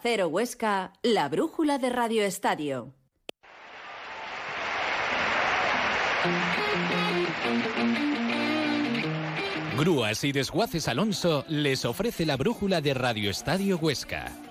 Cero Huesca, la brújula de Radio Estadio. Grúas y Desguaces Alonso les ofrece la brújula de Radio Estadio Huesca.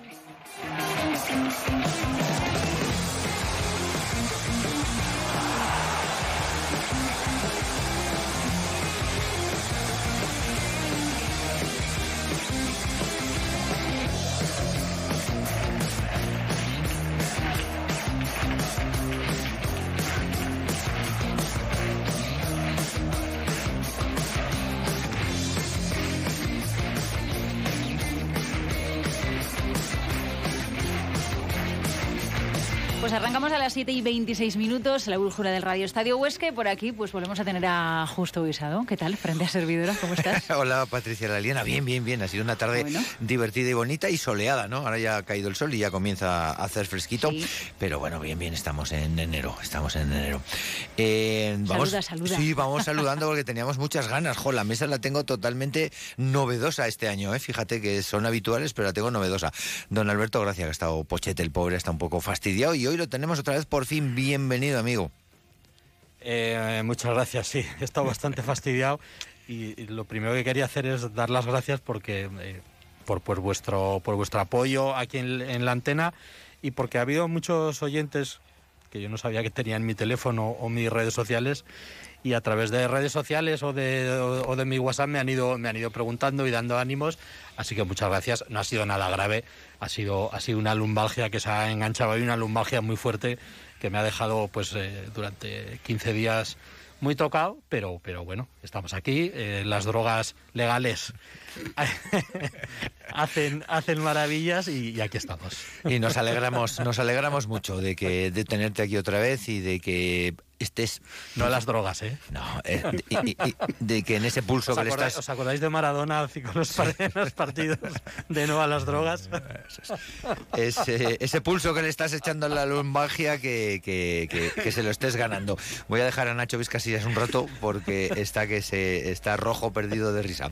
A las 7 y 26 minutos, la brújula del Radio Estadio Huesca y por aquí pues volvemos a tener a Justo Guisado. ¿Qué tal, frente a servidora? ¿Cómo estás? Hola, Patricia Laliena. Bien, bien, bien. Ha sido una tarde Bueno. divertida y bonita y soleada, ¿no? Ahora ya ha caído el sol y ya comienza a hacer fresquito. Sí. Pero bueno, bien, bien, estamos en enero. Estamos en enero. Eh, vamos, Saluda, saluda. Sí, vamos saludando porque teníamos muchas ganas. Jo, la mesa la tengo totalmente novedosa este año, ¿eh? Fíjate que son habituales, pero la tengo novedosa. Don Alberto, gracias, que ha estado pochete, el pobre, está un poco fastidiado y hoy lo tenemos otra vez por fin. Bienvenido, amigo. Eh, muchas gracias, sí, he estado bastante fastidiado y, lo primero que quería hacer es dar las gracias porque eh, por, por vuestro por vuestro apoyo aquí en, en la antena y porque ha habido muchos oyentes que yo no sabía que tenían mi teléfono o mis redes sociales y a través de redes sociales o de, o, de mi WhatsApp me han ido me han ido preguntando y dando ánimos, así que muchas gracias. No ha sido nada grave, ha sido ha sido una lumbalgia que se ha enganchado y una lumbalgia muy fuerte que me ha dejado pues eh, durante 15 días muy tocado, pero pero bueno, estamos aquí, eh, las drogas legales hacen hacen maravillas y, y aquí estamos. Y nos alegramos, nos alegramos mucho de que de tenerte aquí otra vez y de que estés No las drogas, ¿eh? no, eh, y- y- y de que en ese pulso ¿Os que le estás os acordáis de Maradona con los, par- los partidos de no a las drogas? ese, ese pulso que le estás echando en la lumbalgia que, que, que- que se lo estés ganando. Voy a dejar a Nacho Vizcasillas un rato porque está que se está rojo perdido de risa.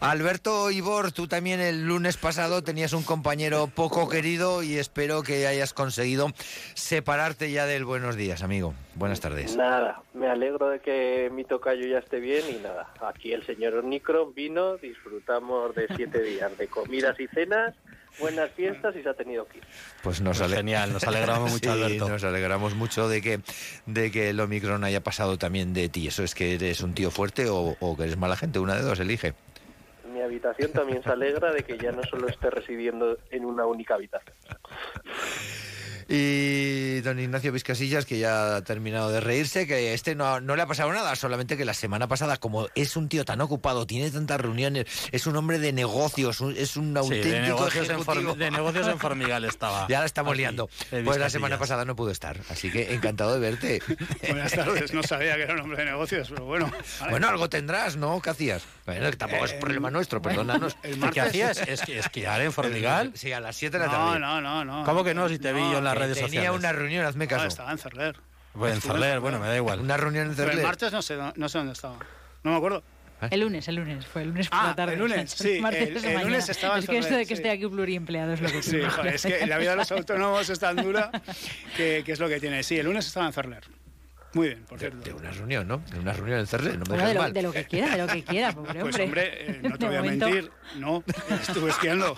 Alberto Ibor, tú también el lunes pasado tenías un compañero poco querido y espero que hayas conseguido separarte ya del buenos días, amigo. Buenas tardes. Nada, me alegro de que mi tocayo ya esté bien y nada, aquí el señor Omicron vino, disfrutamos de siete días de comidas y cenas, buenas fiestas y se ha tenido que ir. Pues nos Pues genial, nos alegramos mucho, Sí, Alberto. Nos alegramos mucho de que, de que el Omicron haya pasado también de ti. ¿Eso es que eres un tío fuerte o, o que eres mala gente? Una de dos, elige. Mi habitación también se alegra de que ya no solo esté residiendo en una única habitación. Y don Ignacio Vizcasillas, que ya ha terminado de reírse, que este no, no le ha pasado nada, solamente que la semana pasada, como es un tío tan ocupado, tiene tantas reuniones, es un hombre de negocios, un- es un Sí, auténtico de negocios, en de negocios en Formigal estaba. Ya la estamos aquí, liando. Pues la semana pasada no pudo estar, así que encantado de verte. Buenas tardes, no sabía que era un hombre de negocios, pero bueno. vale. Bueno, algo tendrás, ¿no? ¿Qué hacías? Bueno, que tampoco es Eh, problema nuestro, perdónanos. el ¿Qué hacías? ¿Es, que- esquiar en Formigal? Sí, a las 7 de la No, tarde. no, no, no. ¿Cómo que no? Si te vi yo en Que redes Tenía sociales. una reunión, hazme No, caso. estaba en Cerler. Pues en Cerler, bueno, me da igual. Una reunión en Pero el Cerler. martes no sé, no sé dónde estaba. No me acuerdo. El lunes, el lunes, fue el lunes por Ah, la tarde. el lunes, sí, martes el- lunes estaba en Es que esto de que sí. esté aquí pluriempleado es lo que Sí, joder, es que la vida de los autónomos es tan dura que, que es lo que tiene. Sí, el lunes estaba en Cerler. Muy bien, por De, cierto. de una reunión, ¿no? De una reunión en Cerler, no me Bueno, de, lo, mal. de lo que quiera, de lo que quiera, pobre Pues hombre. hombre, eh, no te De voy a momento- mentir, no, estuve esquiando.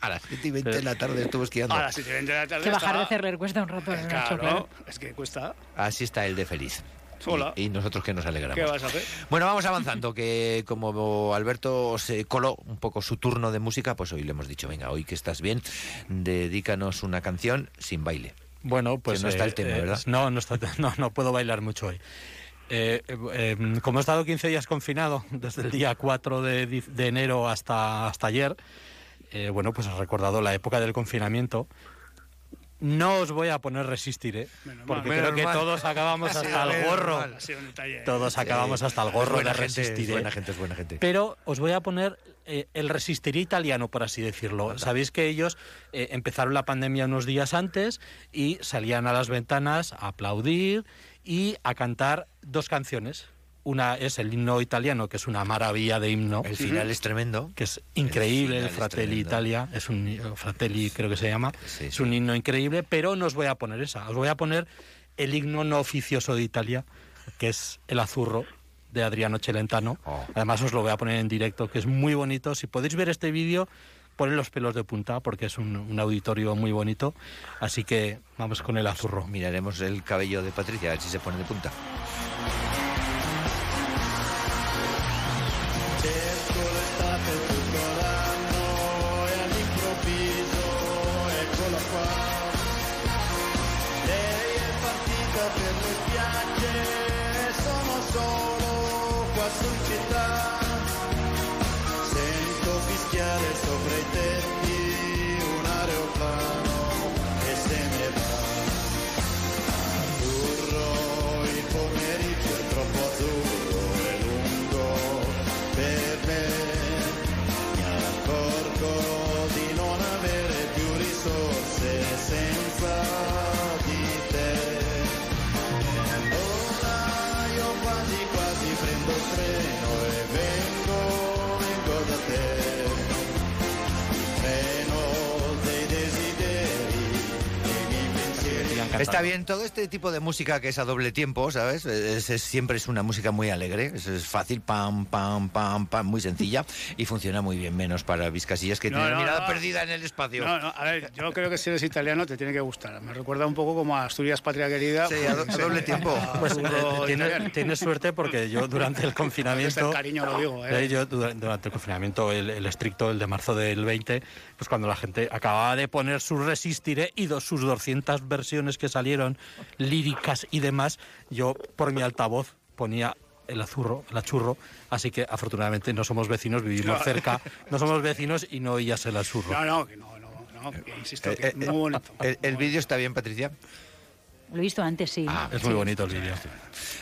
A las 7 y 20 de la tarde estuve esquiando. A las 7 y 20 de la tarde Que bajar estaba- de Cerler cuesta un rato, Nacho, Claro, claro. es que cuesta. Así está el de feliz. Hola. Y, y nosotros que nos alegramos. ¿Qué vas a hacer? Bueno, vamos avanzando, que como Alberto se coló un poco su turno de música, pues hoy le hemos dicho, venga, hoy que estás bien, dedícanos una canción sin baile. Bueno, pues. no está el tema, ¿verdad? No, no, está, no, no puedo bailar mucho hoy. Eh, eh, eh, como he estado 15 días confinado, desde el día 4 de, de enero hasta, hasta ayer, eh, bueno, pues he recordado la época del confinamiento. No os voy a poner resistir, ¿eh? Menos porque mal. creo que mal. todos acabamos Ha hasta el gorro. mal, ha sido un detalle. Todos acabamos hasta el gorro de buena gente, resistir. es ¿eh? buena gente, es buena gente. Pero os voy a poner eh, el resistir italiano, por así decirlo. Sabéis que ellos eh, empezaron la pandemia unos días antes y salían a las ventanas a aplaudir y a cantar dos canciones. una es el himno italiano, que es una maravilla de himno. El final es tremendo. que es increíble, El Fratelli. Italia, es un Fratelli creo que se llama, Sí, es un himno increíble, pero no os voy a poner esa, os voy a poner el himno no oficioso de Italia, que es el Azurro de Adriano Celentano. Oh. Además os lo voy a poner en directo, que es muy bonito. Si podéis ver este vídeo, poned los pelos de punta, porque es un, un auditorio muy bonito. Así que vamos con el Azurro. Miraremos el cabello de Patricia, a ver si se pone de punta. Está bien, todo este tipo de música que es a doble tiempo, ¿sabes? Es, es- siempre es una música muy alegre, es, es fácil, pam, pam, pam, pam, muy sencilla y funciona muy bien, menos para Vizcasillas que No, tiene la no, mirada no. perdida en el espacio. No, no, a ver, yo creo que si eres italiano te tiene que gustar. Me recuerda un poco como a Asturias Patria Querida. Sí, a do- a doble tiempo. Pues eh, tienes, tienes suerte porque yo durante el confinamiento... cariño lo digo, ¿eh? Eh, Yo dura- durante el confinamiento, el, el estricto, el de marzo del 20, pues cuando la gente acababa de poner su Resistiré y dos, sus 200 versiones que salieron, líricas y demás, yo por mi altavoz ponía el azurro, el achurro, así que afortunadamente no somos vecinos, vivimos No. cerca, no somos vecinos y no oías el achurro. No, no, que no, no, no, que insisto, Eh, que eh, es muy bonito. ¿El, el vídeo está bien, Patricia? Lo he visto antes, sí. Ah, Es muy bonito el vídeo.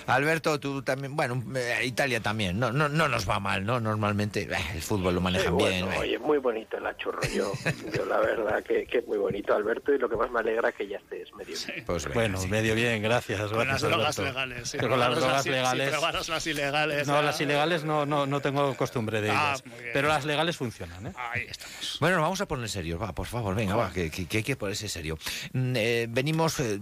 Alberto, tú también, bueno, eh, Italia también, no, no, no nos va mal, ¿no? Normalmente eh, el fútbol lo manejan bien. bueno, eh. oye, muy bonito el achurro. Yo, yo la verdad que, que es muy bonito, Alberto, y lo que más me alegra es que ya estés medio bien. Pues Bueno, sí. medio bien, gracias. Con las gracias, drogas Alberto. legales. sí, con las drogas sí, legales... Sí, las ilegales. No, las ilegales no, no, no tengo costumbre de Ah, ellas. bien. Pero las legales funcionan, ¿eh? Ahí estamos. Bueno, nos vamos a poner serios, va, por favor, venga, va, que, que- hay que ponerse serio. Mm, eh, venimos eh,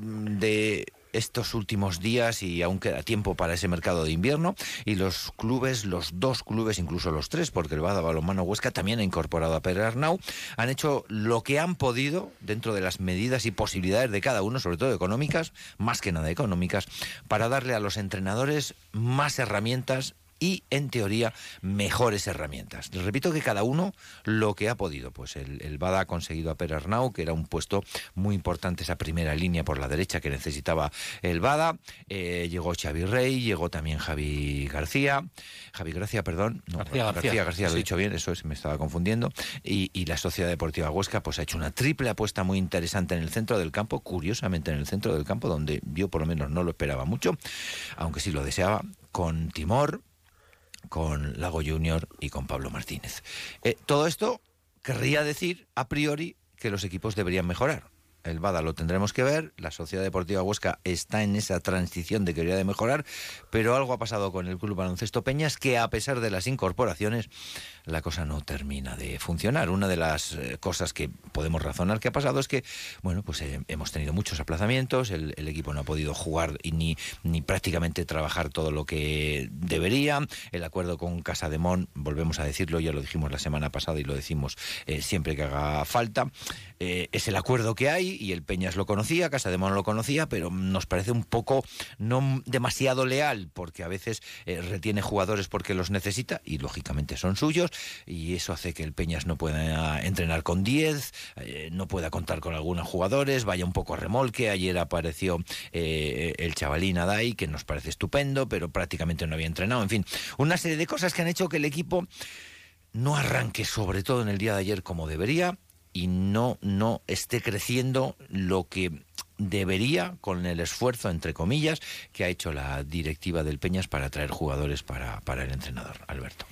estos últimos días y aún queda tiempo para ese mercado de invierno y los clubes, los dos clubes, incluso los tres, porque el Bada Balonmano Huesca también ha incorporado a Pere Arnau, han hecho lo que han podido dentro de las medidas y posibilidades de cada uno, sobre todo económicas, más que nada económicas, para darle a los entrenadores más herramientas y, en teoría, mejores herramientas. Les repito que cada uno lo que ha podido. Pues el, el Bada ha conseguido a Per Arnau, que era un puesto muy importante, esa primera línea por la derecha que necesitaba el Bada. Eh, llegó Xavi Rey, llegó también Javi García. Javi García, perdón. No, García, García. García, García, lo he Sí. dicho bien, eso es, me estaba confundiendo. Y, y la Sociedad Deportiva Huesca pues ha hecho una triple apuesta muy interesante en el centro del campo, curiosamente en el centro del campo, donde yo por lo menos no lo esperaba mucho, aunque sí lo deseaba, con Timor, con Lago Junior y con Pablo Martínez. Eh, todo esto querría decir, a priori, que los equipos deberían mejorar. El Bada lo tendremos que ver, la Sociedad Deportiva Huesca está en esa transición de que debería de mejorar, pero algo ha pasado con el Club Baloncesto Peñas que a pesar de las incorporaciones, la cosa no termina de funcionar. Una de las eh, cosas que podemos razonar que ha pasado es que, bueno, pues eh, hemos tenido muchos aplazamientos, el, equipo no ha podido jugar y ni, ni prácticamente trabajar todo lo que debería. El acuerdo con Casa de Mon, volvemos a decirlo, ya lo dijimos la semana pasada y lo decimos eh, siempre que haga falta, es el acuerdo que hay y el Peñas lo conocía, Casa de Mon lo conocía, pero nos parece un poco no demasiado leal porque a veces retiene jugadores porque los necesita y lógicamente son suyos y eso hace que el Peñas no pueda entrenar con 10, eh, no pueda contar con algunos jugadores, vaya un poco a remolque. Ayer apareció eh, el chavalín Adai, que nos parece estupendo, pero prácticamente no había entrenado. En fin, una serie de cosas que han hecho que el equipo no arranque, sobre todo en el día de ayer, como debería y no, no esté creciendo lo que debería con el esfuerzo, entre comillas, que ha hecho la directiva del Peñas para traer jugadores para, para el entrenador, Alberto.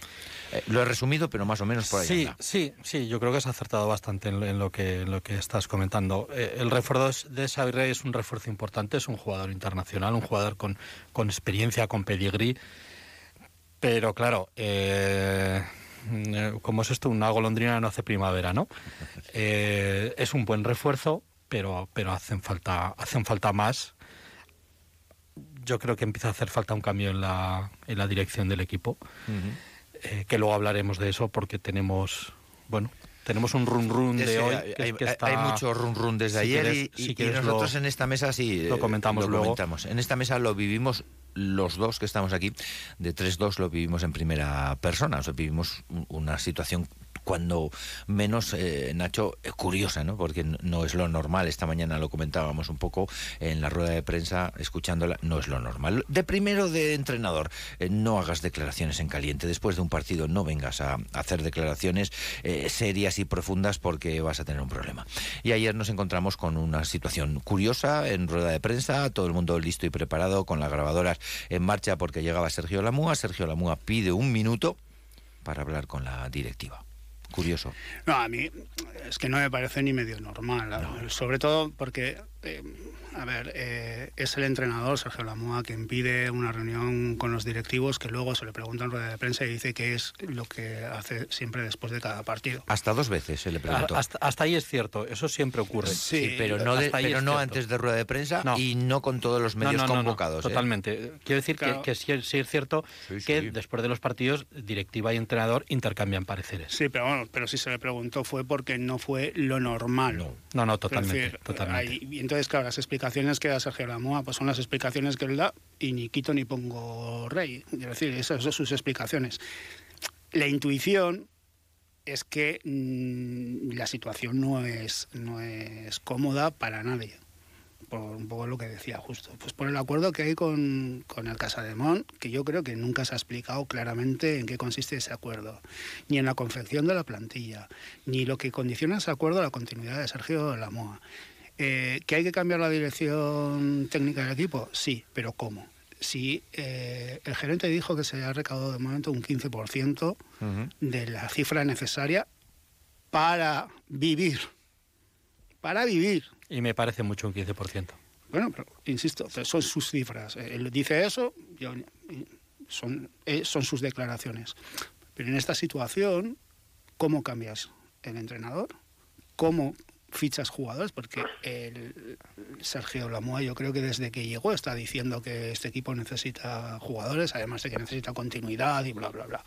Eh, lo he resumido, pero más o menos por ahí. Sí, anda. sí, sí, yo creo que has acertado bastante en, en lo, que, en lo que estás comentando. Eh, el refuerzo de Xavi Rey es un refuerzo importante, es un jugador internacional, un jugador con, con experiencia, con pedigrí. Pero claro, eh, como es esto, una golondrina no hace primavera, ¿no? Eh, es un buen refuerzo, pero, pero hacen falta, hacen falta más. Yo creo que empieza a hacer falta un cambio en la, en la dirección del equipo, eh, que luego hablaremos de eso porque tenemos, bueno, tenemos un run run de hoy. hay, que- hay- que está- hay mucho run run desde si ayer quieres- y, si y quieres nosotros lo- en esta mesa sí lo eh, comentamos lo luego. comentamos. En esta mesa lo vivimos los dos que estamos aquí, de 3-2 lo vivimos en primera persona, o sea, vivimos un- una situación cuando menos, eh, Nacho, eh, curiosa, ¿no? Porque no es lo normal. Esta mañana lo comentábamos un poco en la rueda de prensa, escuchándola, no es lo normal. De primero de entrenador, eh, no hagas declaraciones en caliente. Después de un partido no vengas a, hacer declaraciones serias y profundas porque vas a tener un problema. Y ayer nos encontramos con una situación curiosa en rueda de prensa, todo el mundo listo y preparado con las grabadoras en marcha porque llegaba Sergio Lamúa. Sergio Lamúa pide un minuto para hablar con la directiva. Curioso. No, a mí es que no me parece ni medio normal. Sobre todo porque, eh, a ver, eh, es el entrenador, Sergio Lamoa, quien pide una reunión con los directivos que luego se le pregunta en rueda de prensa y dice que es lo que hace siempre después de cada partido. Hasta dos veces se le preguntó. Hasta, hasta ahí es cierto, eso siempre ocurre. Sí, pero no, de- pero no antes de rueda de prensa No. y no con todos los medios no, no, no, convocados. ¿eh? Totalmente. Quiero decir que- Claro. que, sí, sí es cierto Sí, que sí. después de los partidos, directiva y entrenador intercambian pareceres. Sí, pero bueno, pero si se le preguntó fue porque no fue lo normal. No. No, totalmente. decir, totalmente. hay- entonces, claro, las explicaciones que da Sergio Lamoa pues son las explicaciones que él da y ni quito ni pongo rey. Es decir, esas son sus explicaciones. La intuición es que mm, la situación no es, no es cómoda para nadie. Por un poco lo que decía justo. Pues por el acuerdo que hay con, con el Casademón, que yo creo que nunca se ha explicado claramente en qué consiste ese acuerdo, ni en la confección de la plantilla, ni lo que condiciona ese acuerdo a la continuidad de Sergio Lamoa. Eh, ¿Que hay que cambiar la dirección técnica del equipo? Sí, pero ¿cómo? Si eh, el gerente dijo que se ha recaudado de momento un 15% Ujú. de la cifra necesaria para vivir. Para vivir. Y me parece mucho un 15%. Bueno, pero insisto, son sus cifras. Él dice eso, yo- son, eh, son sus declaraciones. Pero en esta situación, ¿cómo cambias el entrenador? ¿Cómo fichas jugadores? Porque el Sergio Lamoa yo creo que desde que llegó está diciendo que este equipo necesita jugadores, además de que necesita continuidad y bla, bla, bla.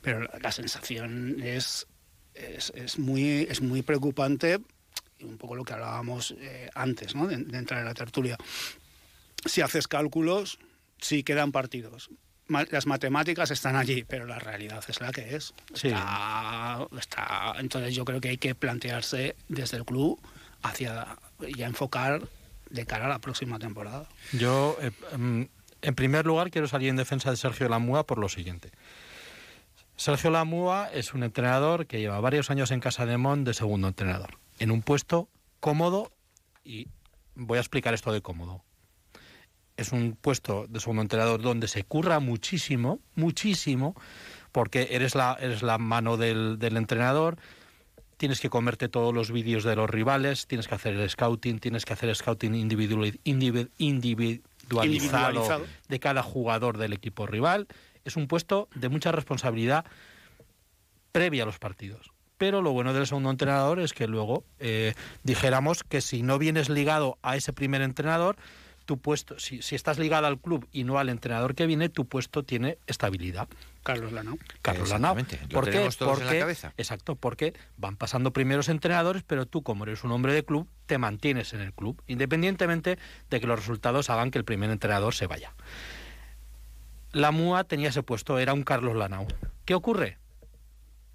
Pero la, sensación es, es, es muy, es muy preocupante un poco lo que hablábamos eh, antes ¿no? de, de entrar en la tertulia. Si haces cálculos, sí quedan partidos. Las matemáticas están allí, pero la realidad es la que es. Sí. Está, está- entonces yo creo que hay que plantearse desde el club hacia enfocar de cara a la próxima temporada. Yo, eh, mm, en primer lugar, quiero salir en defensa de Sergio Lamúa por lo siguiente. Sergio Lamúa es un entrenador que lleva varios años en Casa de Mon de segundo entrenador, en un puesto cómodo y voy a explicar esto de cómodo. Es un puesto de segundo entrenador donde se curra muchísimo, muchísimo, porque eres la, eres la mano del, del entrenador, tienes que comerte todos los vídeos de los rivales, tienes que hacer el scouting, tienes que hacer el scouting individual- indivi- individualizado, Individualizado. de cada jugador del equipo rival. Es un puesto de mucha responsabilidad previa a los partidos. Pero lo bueno del segundo entrenador es que luego eh, dijéramos que si no vienes ligado a ese primer entrenador, tu puesto, si, si estás ligado al club y no al entrenador que viene, tu puesto tiene estabilidad. Carlos Lanao. Carlos Lanao. En la cabeza. Exacto, porque van pasando primeros entrenadores, pero tú, como eres un hombre de club, te mantienes en el club, independientemente de que los resultados hagan que el primer entrenador se vaya. La MUA tenía ese puesto, era un Carlos Lanao. ¿Qué ocurre?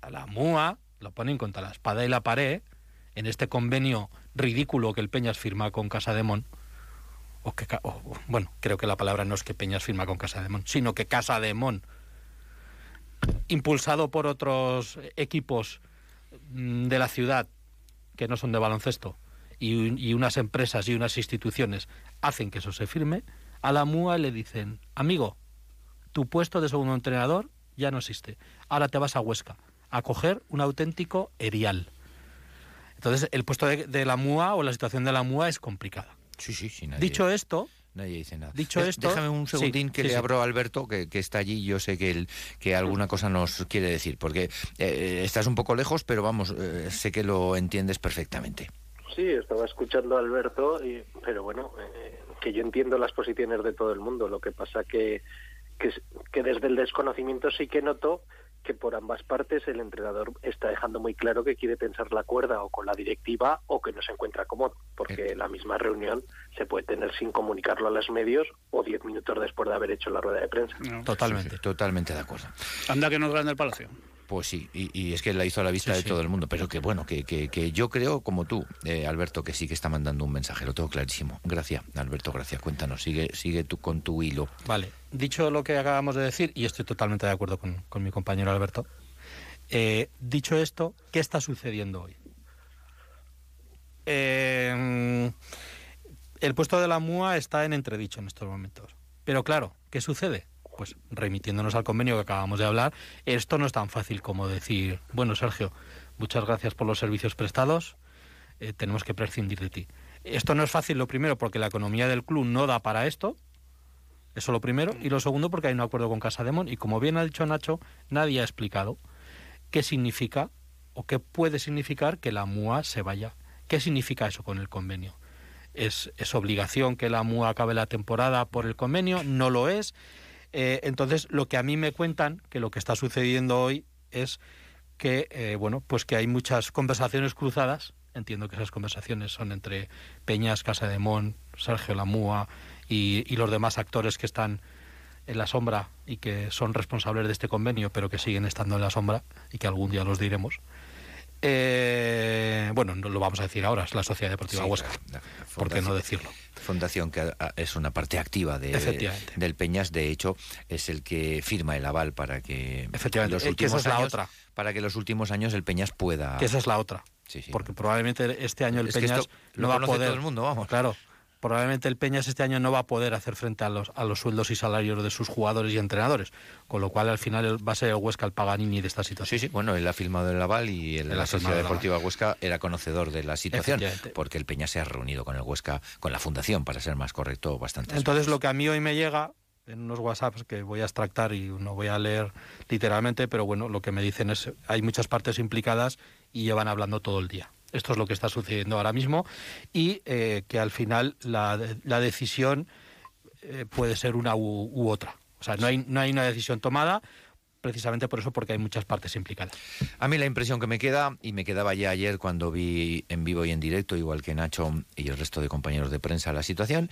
A la MUA lo ponen contra la espada y la pared en este convenio ridículo que el Peñas firma con Casa de Mon. Bueno, creo que la palabra no es que Peñas firma con Casa de Mon, sino que Casa de Mon impulsado por otros equipos mm, de la ciudad que no son de baloncesto y, y unas empresas y unas instituciones hacen que eso se firme, a la MUA le dicen, amigo, tu puesto de segundo entrenador ya no existe. Ahora te vas a Huesca a coger un auténtico erial. Entonces, el puesto de, de la MUA o la situación de la MUA es complicada. Sí, sí, sí. nadie- Dicho esto, Nadie dice nada. Dicho Eh, esto- Déjame un sí, segundín que sí, le sí. abro a Alberto, que, que está allí. Yo sé que, él, que alguna cosa nos quiere decir, porque eh, estás un poco lejos, pero vamos, eh, sé que lo entiendes perfectamente. Sí, estaba escuchando a Alberto, y- pero bueno, eh, que yo entiendo las posiciones de todo el mundo. Lo que pasa que, que, es- que desde el desconocimiento sí que noto que por ambas partes el entrenador está dejando muy claro que quiere tensar la cuerda o con la directiva o que no se encuentra cómodo, porque la misma reunión se puede tener sin comunicarlo a los medios o diez minutos después de haber hecho la rueda de prensa. No. Totalmente. Sí, sí, totalmente de acuerdo. Anda que no es grande el palacio. Pues sí, y, y es que la hizo a la vista Sí, de sí. todo el mundo, pero que bueno, que, que, que yo creo, como tú, eh, Alberto, que sí que está mandando un mensaje, lo tengo clarísimo. Gracias, Alberto, gracias. Cuéntanos, sigue, sigue tú con tu hilo. Vale, dicho lo que acabamos de decir, y estoy totalmente de acuerdo con, con mi compañero Alberto, eh, dicho esto, ¿qué está sucediendo hoy? Eh, el puesto de la MUA está en entredicho en estos momentos. Pero claro, ¿qué sucede? Pues remitiéndonos al convenio que acabamos de hablar, esto no es tan fácil como decir, bueno, Sergio, muchas gracias por los servicios prestados, eh, tenemos que prescindir de ti. Esto no es fácil, lo primero, porque la economía del club no da para esto, eso lo primero. Y lo segundo, porque hay un acuerdo con Casa Demon. Y como bien ha dicho Nacho, nadie ha explicado qué significa o qué puede significar que la MUA se vaya. ¿Qué significa eso con el convenio? ¿Es, es obligación que la MUA acabe la temporada por el convenio? No lo es. Eh, entonces, lo que a mí me cuentan, que lo que está sucediendo hoy es que, eh, bueno, pues que hay muchas conversaciones cruzadas. Entiendo que esas conversaciones son entre Peñas, Casa de Mon, Sergio Lamúa y, y los demás actores que están en la sombra y que son responsables de este convenio, pero que siguen estando en la sombra y que algún día los diremos. Eh, bueno, no lo vamos a decir ahora, es la Sociedad Deportiva Sí, Huesca. la- la ¿Por qué no decirlo? Fundación que a- es una parte activa de, Efectivamente. del Peñas, de hecho, es el que firma el aval para que Efectivamente, los que últimos la años, otra. para que los últimos años el Peñas pueda Que esa es la otra. Sí, sí. Porque probablemente este año el Es Peñas no va a poder. todo el mundo, vamos. Claro. Probablemente el Peñas este año no va a poder hacer frente a los, a los sueldos y salarios de sus jugadores y entrenadores. Con lo cual, al final, va a ser el Huesca el Paganini de esta situación. Sí, sí, bueno, él ha firmado el aval y el, la Sociedad. Deportiva Huesca era conocedor de la situación, porque el Peña se ha reunido con el Huesca, con la Fundación, para ser más correcto, bastante. Entonces, lo que a mí hoy me llega en unos WhatsApps que voy a extractar y no voy a leer literalmente, pero bueno, lo que me dicen es hay muchas partes implicadas y llevan hablando todo el día. Esto es lo que está sucediendo ahora mismo y eh, que al final la, la decisión eh, puede ser una u, u otra. O sea, no hay, no hay una decisión tomada precisamente por eso, porque hay muchas partes implicadas. A mí la impresión que me queda, y me quedaba ya ayer cuando vi en vivo y en directo, igual que Nacho y el resto de compañeros de prensa, la situación,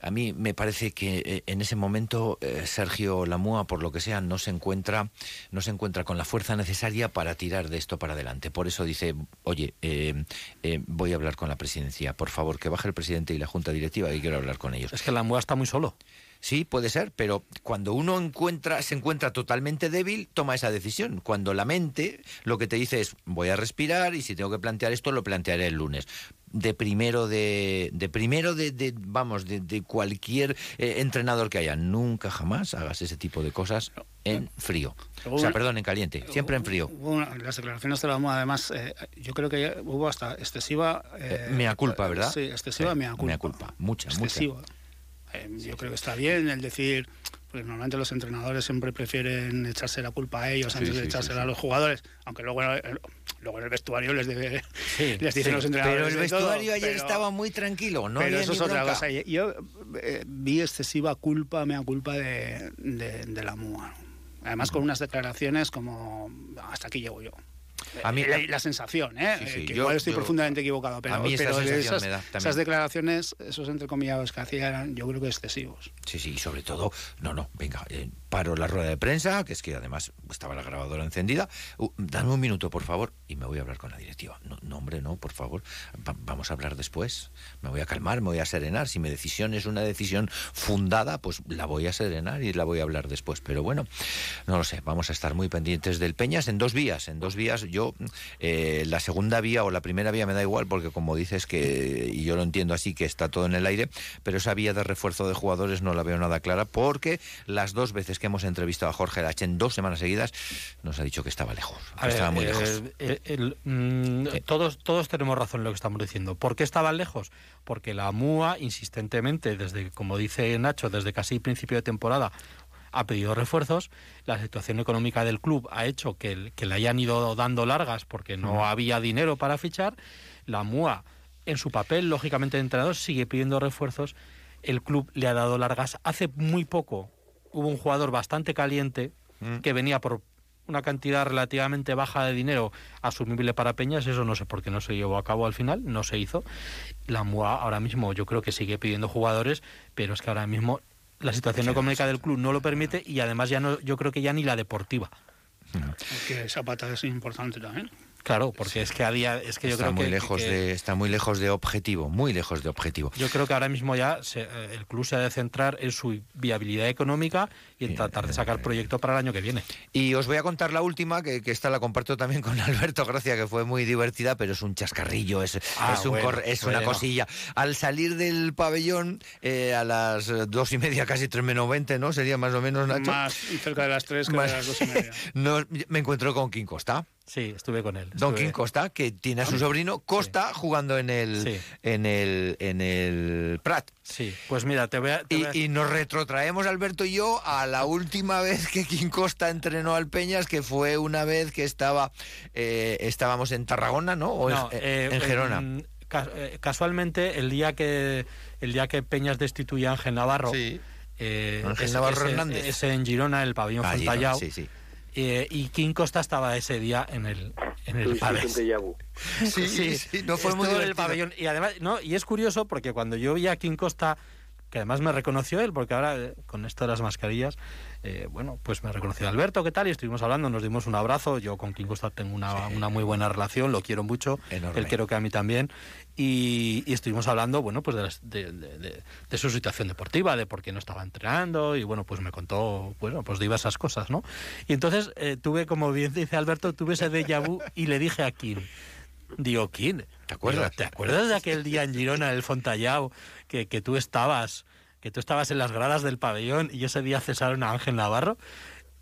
a mí me parece que eh, en ese momento eh, Sergio Lamúa, por lo que sea, no se encuentra, no se encuentra con la fuerza necesaria para tirar de esto para adelante. Por eso dice, oye, eh, eh, voy a hablar con la presidencia, por favor, que baje el presidente y la junta directiva, y quiero hablar con ellos. Es que la MUA está muy solo. Sí, puede ser, pero cuando uno encuentra, se encuentra totalmente débil, toma esa decisión. Cuando la mente lo que te dice es voy a respirar y si tengo que plantear esto, lo plantearé el lunes. De primero de, de primero de, de- vamos, de, de cualquier eh, entrenador que haya. Nunca jamás hagas ese tipo de cosas en frío. O sea, perdón, en caliente, siempre en frío. Una- las declaraciones de la MOA, además, eh, yo creo que hubo hasta excesiva... eh, mea culpa, ¿verdad? Sí, excesiva Sí, mea culpa. mea culpa, mucha, mucha. excesiva. Eh, yo creo que está bien el decir, pues normalmente los entrenadores siempre prefieren echarse la culpa a ellos Sí, antes de sí, echársela sí. a los jugadores, aunque luego, luego en el vestuario les, debe- les dicen los entrenadores. Pero el todo, vestuario ayer pero- estaba muy tranquilo, no pero había eso ni es otra cosa. Yo eh, vi excesiva culpa, mea culpa de, de, de la MUA. Además, con unas declaraciones como hasta aquí llego yo. A mí- la, la sensación, ¿eh? Sí, sí, que yo- igual estoy yo- profundamente equivocado, pero, a mí pero esas, me da esas declaraciones, esos entrecomillados que hacía eran, yo creo que excesivos. Sí, sí, y sobre todo, no, no, venga, eh, paro la rueda de prensa, que es que además estaba la grabadora encendida. Uh, dame un minuto, por favor, y me voy a hablar con la directiva. No, no hombre, no, por favor, Va- vamos a hablar después. Me voy a calmar, me voy a serenar. Si mi decisión es una decisión fundada, pues la voy a serenar y la voy a hablar después. Pero bueno, no lo sé, vamos a estar muy pendientes del Peñas en dos vías. En dos vías, yo yo eh, la segunda vía o la primera vía me da igual porque como dices que, y yo lo entiendo así, que está todo en el aire, pero esa vía de refuerzo de jugadores no la veo nada clara porque las dos veces que hemos entrevistado a Jorge Lache en dos semanas seguidas nos ha dicho que estaba lejos, que estaba muy eh, lejos. eh, el- mm, todos, todos tenemos razón en lo que estamos diciendo. ¿Por qué estaban lejos? Porque la MUA insistentemente, desde, como dice Nacho, desde casi principio de temporada, ha pedido refuerzos. La situación económica del club ha hecho que, que le hayan ido dando largas porque no había dinero para fichar. La MUA, en su papel, lógicamente, de entrenador, sigue pidiendo refuerzos. El club le ha dado largas. Hace muy poco hubo un jugador bastante caliente que venía por una cantidad relativamente baja de dinero asumible para Peñas, eso no sé por qué no se llevó a cabo al final, no se hizo. La MUA ahora mismo yo creo que sigue pidiendo jugadores, pero es que ahora mismo la situación económica del club no lo permite y además ya no, yo creo que ya ni la deportiva. Que esa pata es importante también. Claro, porque es que a día, es que yo está creo muy que, lejos que- de está muy lejos de objetivo, muy lejos de objetivo. yo creo que ahora mismo ya se- eh, el club se ha de centrar en su viabilidad económica y en tratar de sacar proyecto para el año que viene. Y os voy a contar la última, que, que esta la comparto también con Alberto Gracia, que fue muy divertida, pero es un chascarrillo, es, Ah, es, un bueno, cor- es una cosilla. Al salir del pabellón, eh, a las dos y media, casi tres menos veinte, ¿no? Sería más o menos, Nacho. Más cerca de las tres que Más- de las dos y media. No, me encuentro con King Costa. Sí, estuve con él. Don King Costa, que tiene a su sobrino Costa jugando en el, Sí. en el en el Prat. Sí, pues mira, te voy a... te Y, voy a- y nos retrotraemos, Alberto y yo, a la última vez que King Costa entrenó al Peñas, que fue una vez que estaba eh, estábamos en Tarragona, ¿no? O en- No, en, eh, Gerona. en- eh, casualmente, el día que el día que Peñas destituye a Ángel Navarro, Sí. eh, Ángel es- Navarro Hernández. ese en Girona, el pabellón Fontallao, sí, sí. Eh, y King Costa estaba ese día en el en el. Sí, sí, sí, no fue muy el pabellón. Y además no y es curioso porque cuando yo vi a King Costa que además me reconoció él porque ahora eh, con esto de las mascarillas eh, bueno pues me reconoció Alberto qué tal y estuvimos hablando nos dimos un abrazo yo con King Costa tengo una, una muy buena relación lo quiero mucho Enorme. él creo que a mí también y, y estuvimos hablando bueno pues de, las- de- de- de- de su situación deportiva de por qué no estaba entrenando y bueno pues me contó bueno pues diversas cosas no y entonces eh, tuve como bien dice Alberto tuve ese déjà vu y le dije a Kim Digo, ¿quién? ¿Te acuerdas? Digo, ¿Te acuerdas de aquel día en Girona, en el Fontallao, que, que tú estabas, que tú estabas en las gradas del pabellón y ese día cesaron a Ángel Navarro?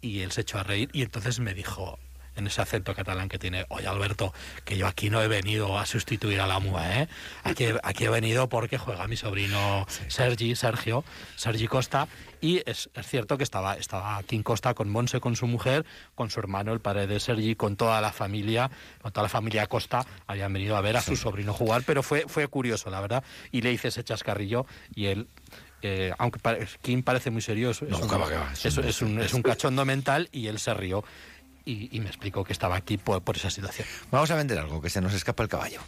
Y él se echó a reír y entonces me dijo, en ese acento catalán que tiene, oye Alberto, que yo aquí no he venido a sustituir a la MUA, ¿eh? Aquí, aquí he venido porque juega mi sobrino Sergi, Sergio, Sergi Costa, y es, es cierto que estaba, estaba King Costa con Monse, con su mujer, con su hermano, el padre de Sergi, con toda la familia, con toda la familia Costa, habían venido a ver a su sobrino jugar, pero fue, fue curioso, la verdad, y le hice ese chascarrillo y él... eh, aunque Kim parece muy serio, es, es un- que va, que va, es es- un- es un- es un cachondo mental y él se rió y, y me explicó que estaba aquí por, por esa situación. Vamos a vender algo, que se nos escapa el caballo.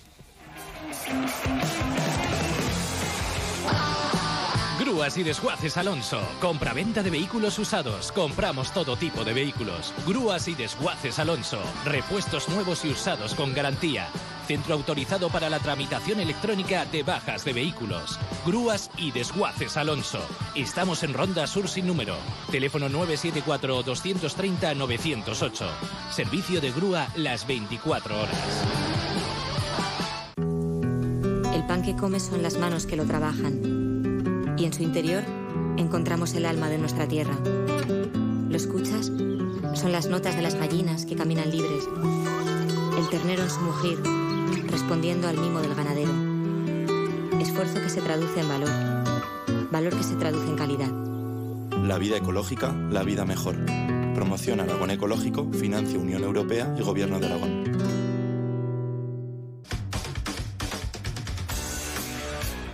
Grúas y desguaces Alonso. Compra-venta de vehículos usados. Compramos todo tipo de vehículos. Grúas y desguaces Alonso. Repuestos nuevos y usados con garantía. Centro autorizado para la tramitación electrónica de bajas de vehículos. Grúas y desguaces Alonso. Estamos en Ronda Sur sin número. Teléfono 974-230-908. Servicio de grúa las 24 horas. El pan que comes son las manos que lo trabajan. Y en su interior encontramos el alma de nuestra tierra. ¿Lo escuchas? Son las notas de las gallinas que caminan libres. El ternero en su mugir, respondiendo al mimo del ganadero. Esfuerzo que se traduce en valor. Valor que se traduce en calidad. La vida ecológica, la vida mejor. Promoción Aragón Ecológico, financia Unión Europea y Gobierno de Aragón.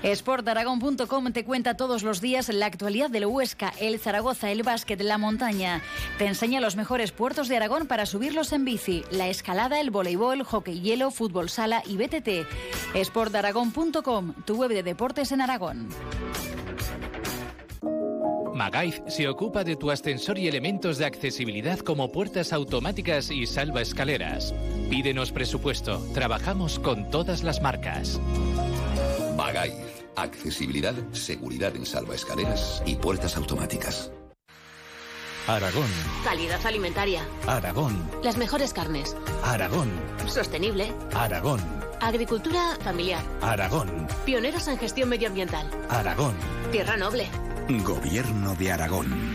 Sportaragón.com te cuenta todos los días la actualidad del Huesca, el Zaragoza, el básquet, la montaña. Te enseña los mejores puertos de Aragón para subirlos en bici, la escalada, el voleibol, hockey hielo, fútbol sala y BTT. Sportaragón.com, tu web de deportes en Aragón. Magaif se ocupa de tu ascensor y elementos de accesibilidad como puertas automáticas y salva escaleras. Pídenos presupuesto. Trabajamos con todas las marcas. Magaif. Accesibilidad, seguridad en salvaescaleras y puertas automáticas. Aragón. Calidad alimentaria. Aragón. Las mejores carnes. Aragón. Sostenible. Aragón. Agricultura familiar. Aragón. Pioneros en gestión medioambiental. Aragón. Tierra noble. Gobierno de Aragón.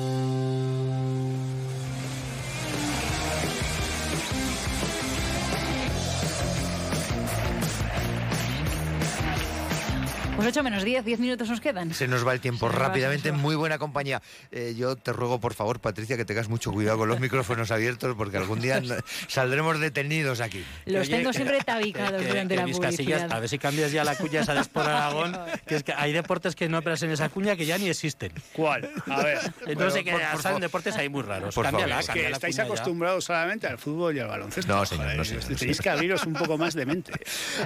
Pues 8 menos 10, 10 minutos nos quedan. Se nos va el tiempo Se rápidamente, va. muy buena compañía. Eh, yo te ruego, por favor, Patricia, que tengas mucho cuidado con los micrófonos abiertos, porque algún día no- saldremos detenidos aquí. Los Oye, tengo siempre tabicados que- durante que la mis casillas, a ver si cambias ya la cuña esa de Sport Aragón, que es que hay deportes que no operas en esa cuña que ya ni existen. ¿Cuál? A ver. Entonces, Pero, que por- por salen deportes ahí muy raros. Por cámbiala, favor. Es que estáis cuña ya. acostumbrados solamente al fútbol y al baloncesto. No, señor, Joder, no, señor, no, Tenéis señor. que abriros un poco más de mente.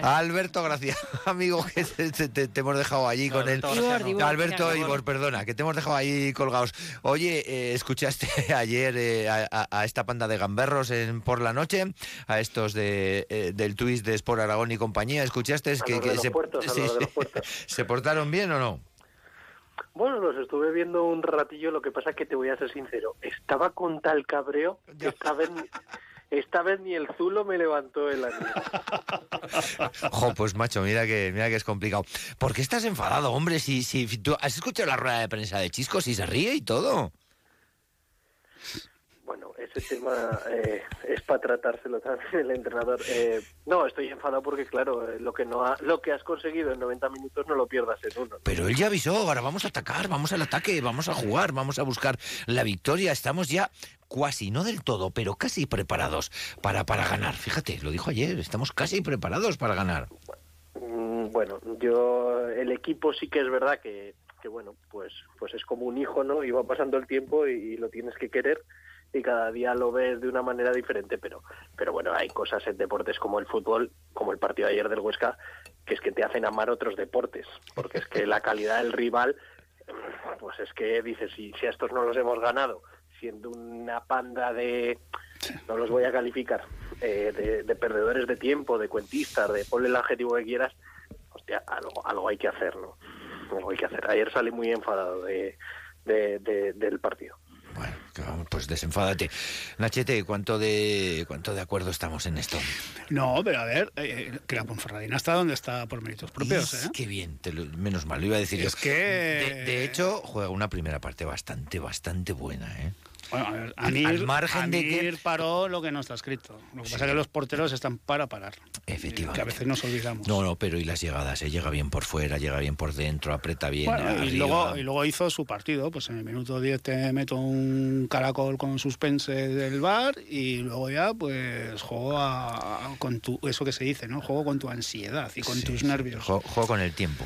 Alberto, gracias, amigo, que te, te- te hemos dejado allí con gracias, Ibor, Ibor, Alberto. Ibor, perdona, que te hemos dejado ahí colgados. Oye, eh, ¿escuchaste ayer eh, a, a- esta panda de gamberros en, por la noche? A estos de, eh, del twist de Sport Aragón y compañía. ¿Escuchaste A los de los puertos, a los de los puertos. ¿Se portaron bien o no? Bueno, los estuve viendo un ratillo, lo que pasa es que te voy a ser sincero, estaba con tal cabreo que esta vez, esta vez ni el Zulo me levantó el ánimo. Jo, pues macho, mira que, mira que es complicado. ¿Por qué estás enfadado, hombre? Si, si tú has escuchado la rueda de prensa de Chisco, si se ríe y todo. Bueno, ese tema eh, es para tratárselo también el entrenador. Eh, no, estoy enfadado porque, claro, eh, lo que no ha- lo que has conseguido en 90 minutos no lo pierdas en uno. Pero él ya avisó, ahora vamos a atacar, vamos al ataque, vamos a jugar, vamos a buscar la victoria. Estamos ya casi, no del todo, pero casi preparados para, para ganar. Fíjate, lo dijo ayer, estamos casi preparados para ganar. Mm, Bueno, yo el equipo sí que es verdad que, que bueno, pues pues es como un hijo, ¿no? Y va pasando el tiempo y, y lo tienes que querer y cada día lo ves de una manera diferente, pero pero bueno, hay cosas en deportes como el fútbol, como el partido de ayer del Huesca, que es que te hacen amar otros deportes, porque es que la calidad del rival pues es que dices, si, si a estos no los hemos ganado, siendo una panda de, no los voy a calificar, eh, de, de perdedores de tiempo, de cuentistas, de ponle el adjetivo que quieras, hostia, algo, algo hay que hacer, ¿no? Algo hay que hacer. Ayer salí muy enfadado de, de- de- del partido. Bueno, que vamos, pues desenfádate. Nachete, ¿cuánto de, ¿cuánto de acuerdo estamos en esto? No, pero a ver, eh, que la Ponferradina está donde está por méritos propios, Es- ¿eh? Qué bien, te lo- menos mal, lo iba a decir Es yo. que- De, de hecho, juega una primera parte bastante, bastante buena, ¿eh? Bueno, a ver, Al- Amir, al margen de que- Amir paró lo que no está escrito. Lo que pasa es que los porteros están para parar. Efectivamente. Que a veces nos olvidamos. No, no, pero y las llegadas, se llega bien por fuera, llega bien por dentro, aprieta bien. Bueno, y, luego, y luego hizo su partido, pues en el minuto 10 te meto un caracol con suspense del bar y luego ya pues juego a- a- con tu, eso que se dice, ¿no? Juego con tu ansiedad y con Sí, tus sí, nervios. jo- Juego con el tiempo.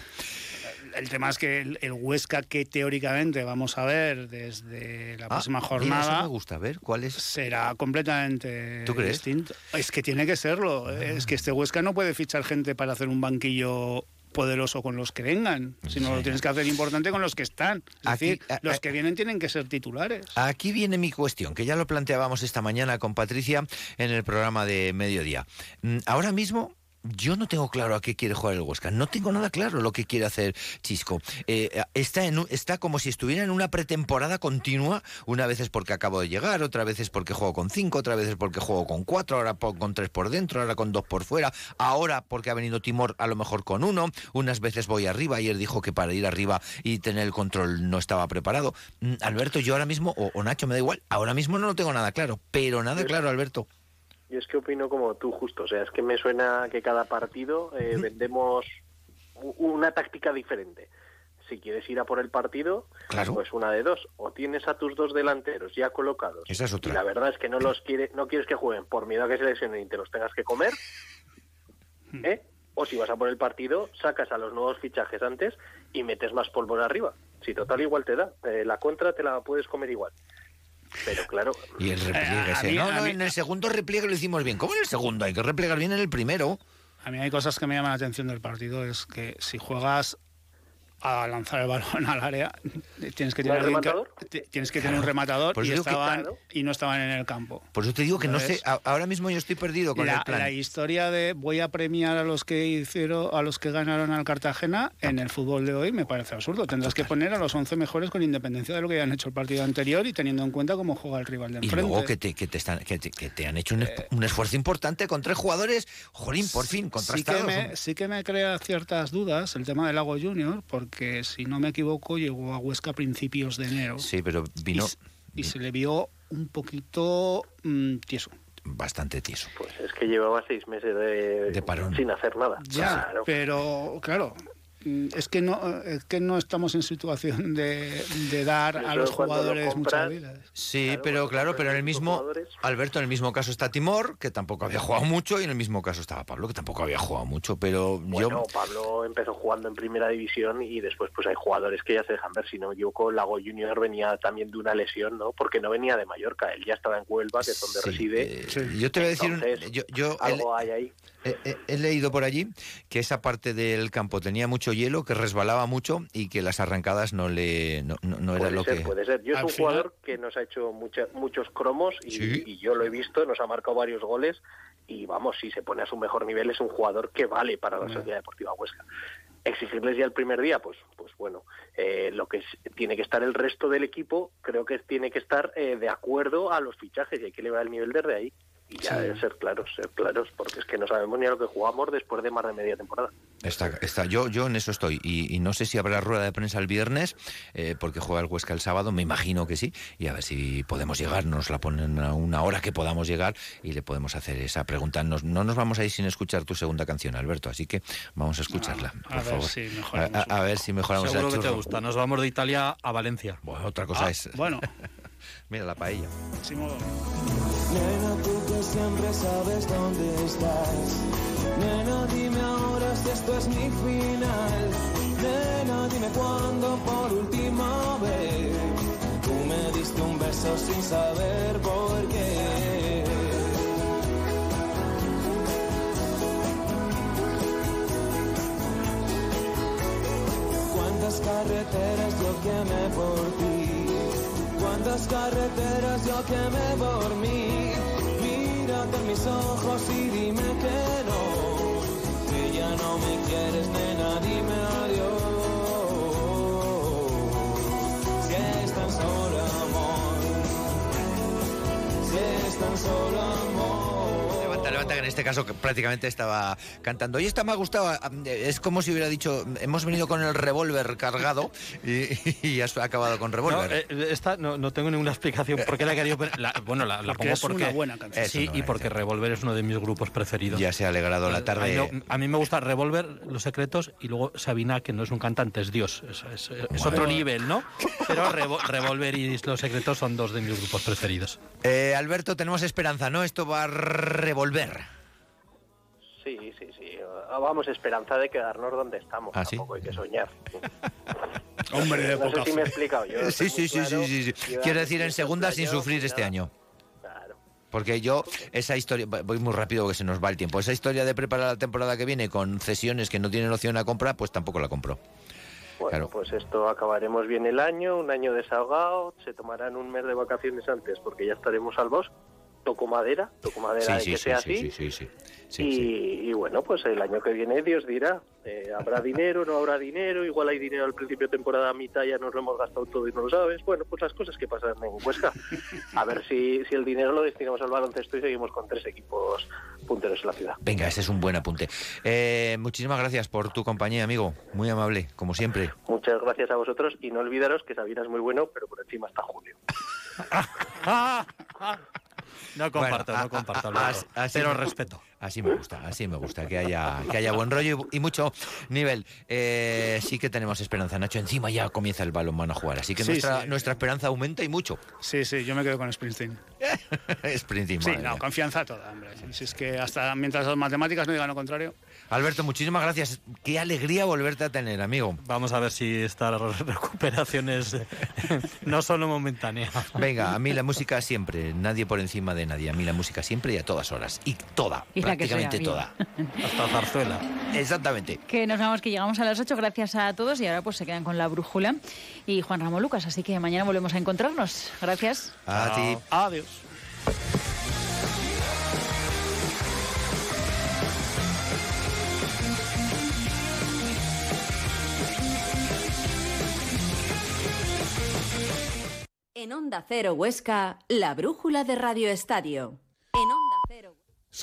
El tema es que el, el Huesca que teóricamente vamos a ver desde la Ah, próxima mira, jornada eso me gusta, ver, ¿cuál es? será completamente ¿Tú crees? distinto. Es que tiene que serlo. ¿eh? Es que este Huesca no puede fichar gente para hacer un banquillo poderoso con los que vengan, sino lo tienes que hacer importante con los que están. Es Aquí- decir, a- los que vienen tienen que ser titulares. Aquí viene mi cuestión, que ya lo planteábamos esta mañana con Patricia en el programa de mediodía. Mm, Ahora mismo yo no tengo claro a qué quiere jugar el Huesca. No tengo nada claro lo que quiere hacer Chisco. Eh, está, en un- está como si estuviera en una pretemporada continua. Una vez es porque acabo de llegar, otra vez es porque juego con cinco, otra vez es porque juego con cuatro, ahora con tres por dentro, ahora con dos por fuera, ahora porque ha venido Timor a lo mejor con uno. Unas veces voy arriba. Ayer dijo que para ir arriba y tener el control no estaba preparado. Mm, Alberto, yo ahora mismo, o, o Nacho, me da igual, ahora mismo no lo tengo nada claro. Pero nada claro, Alberto. Yo es que opino como tú justo, o sea, es que me suena que cada partido eh, vendemos una táctica diferente. Si quieres ir a por el partido, Claro. pues una de dos, o tienes a tus dos delanteros ya colocados. Esa es otra. Y la verdad es que no los quiere, no quieres que jueguen por miedo a que se lesionen y te los tengas que comer. ¿eh? O si vas a por el partido, sacas a los nuevos fichajes antes y metes más pólvora arriba. Si total igual te da, Eh, la contra te la puedes comer igual. Pero claro. Y el repliegue Eh, a ese. mí- no, no, mí- en el segundo repliegue lo hicimos bien. ¿Cómo en el segundo? Hay que replegar bien en el primero. A mí hay cosas que me llaman la atención del partido, es que si juegas a lanzar el balón al área, tienes que ¿No hay tener, que- tienes que tener un rematador y, que- claro. y no estaban en el campo. Por eso te digo que no sé. A- Ahora mismo yo estoy perdido con la, el plan. la historia de voy a premiar a los que hicieron a los que ganaron al Cartagena en el fútbol de hoy me parece absurdo. Tendrás que poner a los 11 mejores con independencia de lo que hayan hecho el partido anterior y teniendo en cuenta cómo juega el rival de Y enfrente. luego que te, que te, están, que te, que te han hecho un, es- un esfuerzo importante con tres jugadores. Jolín, por fin, sí que, contrastados. me, sí que me crea ciertas dudas el tema del Lago Junior, porque si no me equivoco llegó a Huesca a principios de enero Sí, pero vino y se le vio un poquito mm, tieso. bastante tieso. Pues es que llevaba seis meses de, De parón. sin hacer nada. Ya, Claro. pero claro, es que no es que no estamos en situación de, de dar a los jugadores muchas vidas. Sí, Claro, pero claro, pero en el mismo, Alberto, en el mismo caso está Timor, que tampoco había jugado mucho, y en el mismo caso estaba Pablo, que tampoco había jugado mucho, pero Bueno, yo... Pablo empezó jugando en primera división y después pues hay jugadores que ya se dejan ver. Si no me equivoco, Lago Junior venía también de una lesión, ¿no? Porque no venía de Mallorca, él ya estaba en Huelva, que es donde Sí, reside. eh, Yo te voy a decir, un- yo, yo he, Algo hay ahí. he- he- he leído por allí que esa parte del campo tenía mucho hielo, que resbalaba mucho y que las arrancadas no le no, no- no era Puede lo ser, que... puede ser. Yo es un final- jugador que nos ha hecho mucha- muchos cromos y, Sí. y yo lo he visto, nos ha marcado varios goles y vamos, si se pone a su mejor nivel es un jugador que vale para la Sociedad Deportiva Huesca. Exigirles ya el primer día, pues, pues bueno, eh, lo que es- tiene que estar el resto del equipo, creo que tiene que estar eh, de acuerdo a los fichajes y hay que elevar el nivel desde ahí. Y ya Sí. ser claros, ser claros, porque es que no sabemos ni a lo que jugamos después de más de media temporada. Está, está, yo, yo en eso estoy. Y, y no sé si habrá rueda de prensa el viernes, eh, porque juega el Huesca el sábado, me imagino que sí. Y a ver si podemos llegar, nos la ponen a una hora que podamos llegar y le podemos hacer esa pregunta. Nos- no nos vamos a ir sin escuchar tu segunda canción, Alberto, así que vamos a escucharla, Ah, a por ver favor. si a, mejoramos a- a ver si mejoramos Seguro que te gusta. Nos vamos de Italia a Valencia. Bueno, otra cosa Ah, es. bueno, Mira la paella. sí, siempre sabes dónde estás. Nena, dime ahora si esto es mi final. Nena, dime cuándo por última vez. Tú me diste un beso sin saber por qué. Cuántas carreteras yo quemé por ti. Cuántas carreteras yo quemé por mí. Mis ojos y dime que no. Que ya no me quieres, nena, dime adiós. Si es tan solo amor. Si es tan solo amor. Levanta, levanta, que en este caso que prácticamente estaba cantando. Y esta me ha gustado, es como si hubiera dicho, hemos venido con el revólver cargado y, y has acabado con No, revólver. eh, esta no, no tengo ninguna explicación por qué la he querido poner. La- bueno, la, la Porque pongo es una porque. buena canción. Es Sí, y porque. Revolver es uno de mis grupos preferidos. Ya se ha alegrado la tarde. A mí, no- a mí me gusta Revolver, Los Secretos, y luego Sabina, que no es un cantante, es Dios. Es, es- es otro nivel, ¿no? Pero Revo- Revolver y Los Secretos son dos de mis grupos preferidos. Eh, Alberto, tenemos esperanza, ¿no? Esto va a revolver. Sí, sí, sí. Vamos, esperanza de quedarnos donde estamos. ¿Ah, sí? Tampoco hay que soñar. Hombre de no sé si me he explicado yo. Sí, sí, sí, Quiero decir, en segunda sin sufrir este año. Claro. Porque yo, esa historia, voy muy rápido porque se nos va el tiempo, esa historia de preparar la temporada que viene con cesiones que no tienen opción a compra, pues tampoco la compro. Bueno, Claro. pues esto acabaremos bien el año, un año desahogado, se tomarán un mes de vacaciones antes porque ya estaremos salvos. Toco madera, toco madera Sí, de sí, que sí, sea sí, así. sí, sí, sí. Sí, y, sí. y bueno, pues el año que viene Dios dirá, eh, habrá dinero, no habrá dinero, igual hay dinero al principio de temporada, a mitad ya nos lo hemos gastado todo y no lo sabes. Bueno, pues las cosas que pasan en Huesca. A ver si, si el dinero lo destinamos al baloncesto y seguimos con tres equipos punteros en la ciudad. Venga, ese es un buen apunte. Eh, muchísimas gracias por tu compañía, amigo. Muy amable, como siempre. Muchas gracias a vosotros y no olvidaros que Sabina es muy bueno, pero por encima está Julio. No comparto, Bueno, no comparto, a- a- así pero respeto. Así me gusta, así me gusta, que haya, que haya buen rollo y, y mucho nivel. Eh, sí que tenemos esperanza, Nacho. Encima ya comienza el balonmano a jugar, así que Sí, nuestra, sí. nuestra esperanza aumenta y mucho. Sí, sí, yo me quedo con Springsteen. Sprinting, Sí, no, confianza toda, hombre. Si, es que hasta mientras las matemáticas no digan lo contrario. Alberto, muchísimas gracias. Qué alegría volverte a tener, amigo. Vamos a ver si esta recuperación es eh, no solo momentánea. Venga, a mí la música siempre, nadie por encima de nadie. A mí la música siempre y a todas horas. Y toda, Y sea, prácticamente toda. Hasta zarzuela. Exactamente. Que nos vamos, que llegamos a las 8. Gracias a todos y ahora pues se quedan con la brújula y Juan Ramón Lucas. Así que mañana volvemos a encontrarnos. Gracias. A ti. Adiós. En Onda Cero Huesca, la brújula de Radio Estadio.